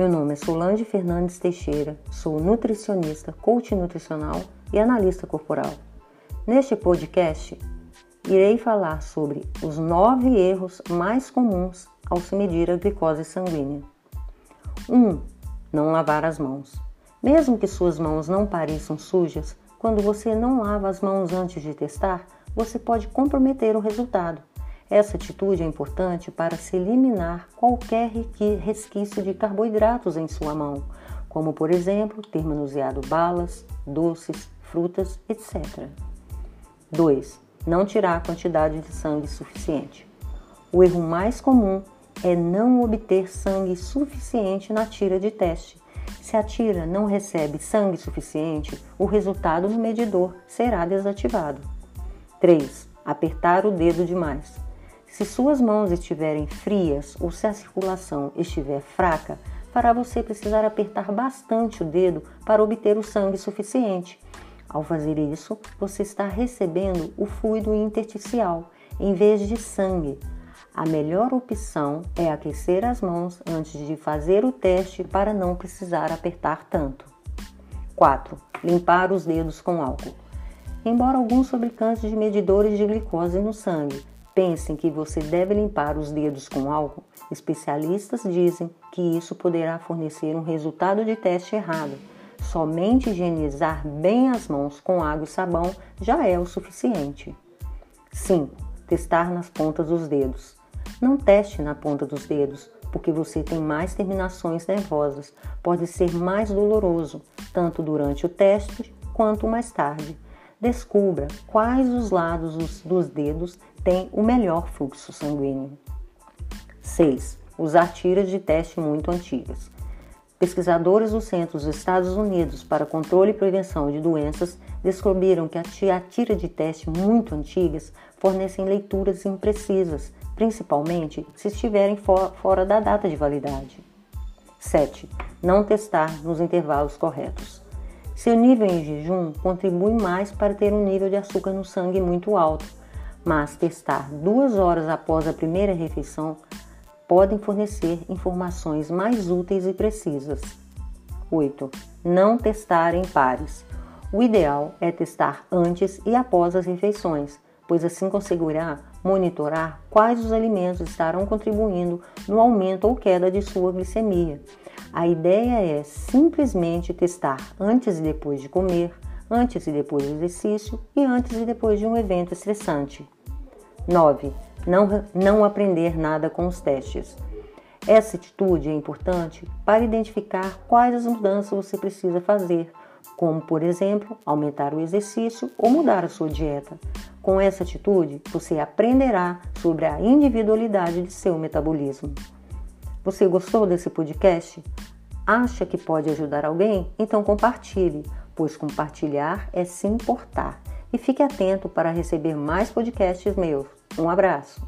Meu nome é Solange Fernandes Teixeira, sou nutricionista, coach nutricional e analista corporal. Neste podcast, irei falar sobre os nove erros mais comuns ao se medir a glicose sanguínea. 1. Um, não lavar as mãos. Mesmo que suas mãos não pareçam sujas, quando você não lava as mãos antes de testar, você pode comprometer o resultado. Essa atitude é importante para se eliminar qualquer resquício de carboidratos em sua mão, como por exemplo ter manuseado balas, doces, frutas, etc. 2. Não tirar a quantidade de sangue suficiente. O erro mais comum é não obter sangue suficiente na tira de teste. Se a tira não recebe sangue suficiente, o resultado no medidor será desativado. 3. Apertar o dedo demais. Se suas mãos estiverem frias ou se a circulação estiver fraca, fará você precisar apertar bastante o dedo para obter o sangue suficiente. Ao fazer isso, você está recebendo o fluido intersticial em vez de sangue. A melhor opção é aquecer as mãos antes de fazer o teste para não precisar apertar tanto. 4. Limpar os dedos com álcool. Embora alguns fabricantes de medidores de glicose no sangue pensem que você deve limpar os dedos com álcool, especialistas dizem que isso poderá fornecer um resultado de teste errado. Somente higienizar bem as mãos com água e sabão já é o suficiente. 5. Testar nas pontas dos dedos. Não teste na ponta dos dedos, porque você tem mais terminações nervosas. Pode ser mais doloroso, tanto durante o teste quanto mais tarde. Descubra quais os lados dos dedos têm o melhor fluxo sanguíneo. 6. Usar tiras de teste muito antigas. Pesquisadores do Centro dos Estados Unidos para Controle e Prevenção de Doenças descobriram que a tira de teste muito antigas fornecem leituras imprecisas, principalmente se estiverem fora da data de validade. 7. Não testar nos intervalos corretos. Seu nível em jejum contribui mais para ter um nível de açúcar no sangue muito alto, mas testar duas horas após a primeira refeição podem fornecer informações mais úteis e precisas. 8. Não testar em pares. O ideal é testar antes e após as refeições, pois assim conseguirá monitorar quais os alimentos estarão contribuindo no aumento ou queda de sua glicemia a ideia é simplesmente testar antes e depois de comer, antes e depois do exercício e antes e depois de um evento estressante. 9. Não, não aprender nada com os testes. Essa atitude é importante para identificar quais as mudanças você precisa fazer, como, por exemplo, aumentar o exercício ou mudar a sua dieta. Com essa atitude, você aprenderá sobre a individualidade de seu metabolismo. Você gostou desse podcast? Acha que pode ajudar alguém? Então compartilhe, pois compartilhar é se importar. E fique atento para receber mais podcasts meus. Um abraço!